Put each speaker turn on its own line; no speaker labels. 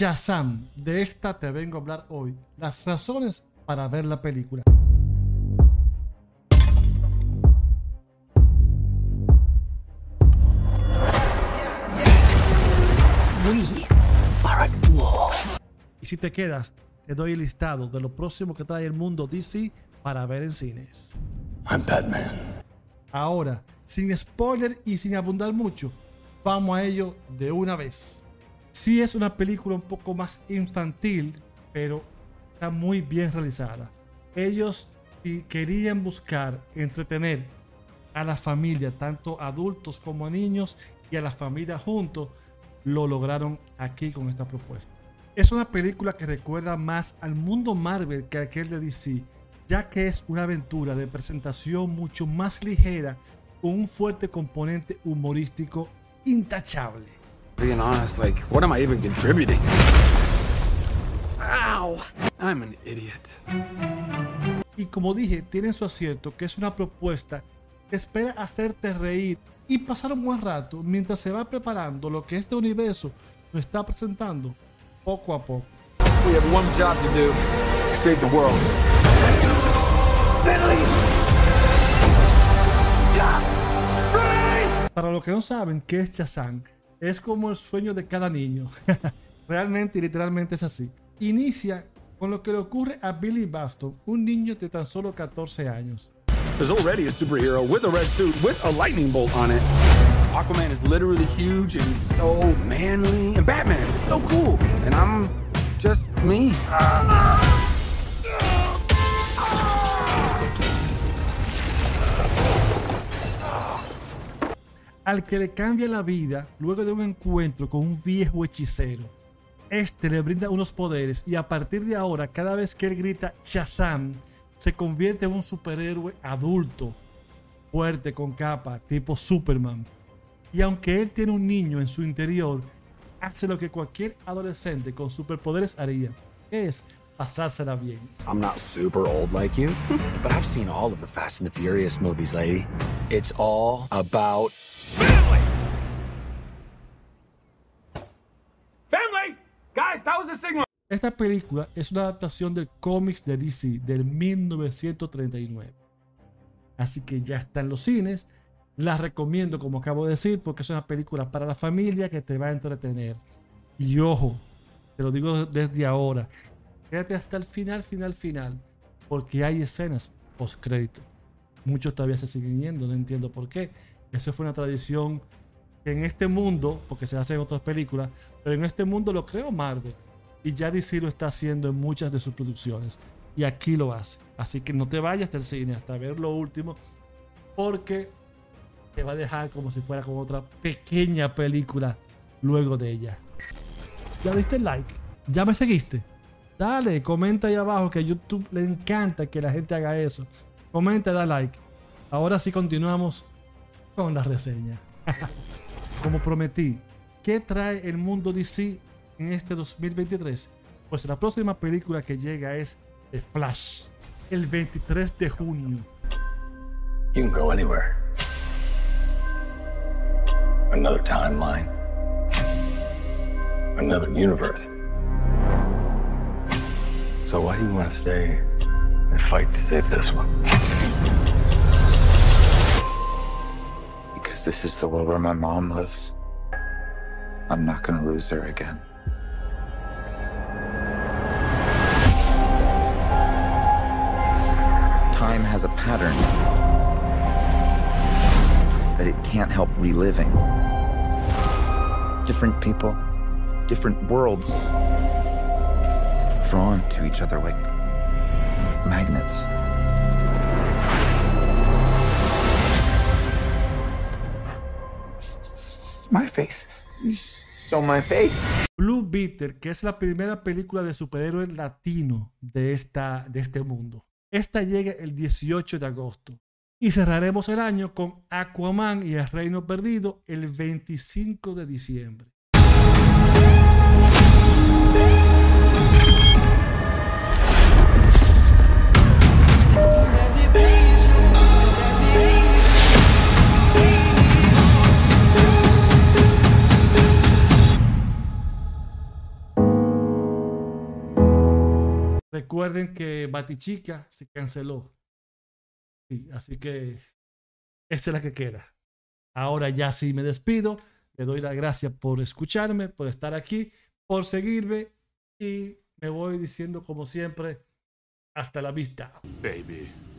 Shazam. De esta te vengo a hablar hoy. Las razones para ver la película. Y si te quedas, te doy el listado de lo próximo que trae el mundo DC para ver en cines.
I'm Batman.
Ahora, sin spoiler y sin abundar mucho, vamos a ello de una vez. Sí es una película un poco más infantil, pero está muy bien realizada. Ellos querían buscar entretener a la familia, tanto adultos como niños, y a la familia juntos, lo lograron aquí con esta propuesta. Es una película que recuerda más al mundo Marvel que aquel de DC, ya que es una aventura de presentación mucho más ligera con un fuerte componente humorístico intachable.
Being honest, like, what am I even contributing? Ow! I'm an idiot.
Y como dije, tiene su acierto que es una propuesta que espera hacerte reír y pasar un buen rato mientras se va preparando lo que este universo nos está presentando poco a poco.
We have one job to do. Save the world.
Para los que no saben qué es Shazam, es como el sueño de cada niño. Realmente y literalmente es así. Inicia con lo que le ocurre a Billy Baston, un niño de tan solo 14 años.
There's already a superhero with a red suit with a lightning bolt on it. Aquaman is literally huge and he's so manly. And Batman is so cool. And I'm just me.
Al que le cambia la vida luego de un encuentro con un viejo hechicero. Este le brinda unos poderes y a partir de ahora, cada vez que él grita Shazam, se convierte en un superhéroe adulto, fuerte con capa, tipo Superman. Y aunque él tiene un niño en su interior, hace lo que cualquier adolescente con superpoderes haría, es pasársela bien.
I'm not super old like you, but I've seen all of the Fast and the Furious movies, lady. It's all about
Family! Family! Guys, that was a signal.
Esta película es una adaptación del cómics de DC del 1939. Así que ya está en los cines. La recomiendo, como acabo de decir, porque es una película para la familia que te va a entretener. Y ojo, te lo digo desde ahora, quédate hasta el final, final, final, porque hay escenas post crédito. Muchos todavía se siguen yendo, no entiendo por qué. Esa fue una tradición en este mundo, porque se hace en otras películas, pero en este mundo lo creo Marvel. Y ya DC lo está haciendo en muchas de sus producciones. Y aquí lo hace. Así que no te vayas del cine hasta ver lo último, porque te va a dejar como si fuera como otra pequeña película luego de ella. ¿Ya diste like? ¿Ya me seguiste? Dale, comenta ahí abajo que a YouTube le encanta que la gente haga eso. Comenta, da like. Ahora sí continuamos con la reseña. Como prometí, ¿qué trae el mundo DC en este 2023? Pues la próxima película que llega es Flash, el 23 de junio.
Another timeline. Another universe. So why do you want to stay and fight to save this one? This is the world where my mom lives. I'm not gonna lose her again.
Time has a pattern that it can't help reliving. Different people, different worlds, drawn to each other like magnets.
My face. So my face.
Blue Beetle, que es la primera película de superhéroe latino de, esta, de este mundo. Esta llega el 18 de agosto. Y cerraremos el año con Aquaman y el Reino Perdido el 25 de diciembre. Recuerden que Batichica se canceló. Sí, así que esta es la que queda. Ahora ya sí me despido. Le doy las gracias por escucharme, por estar aquí, por seguirme y me voy diciendo como siempre, hasta la vista.
Baby.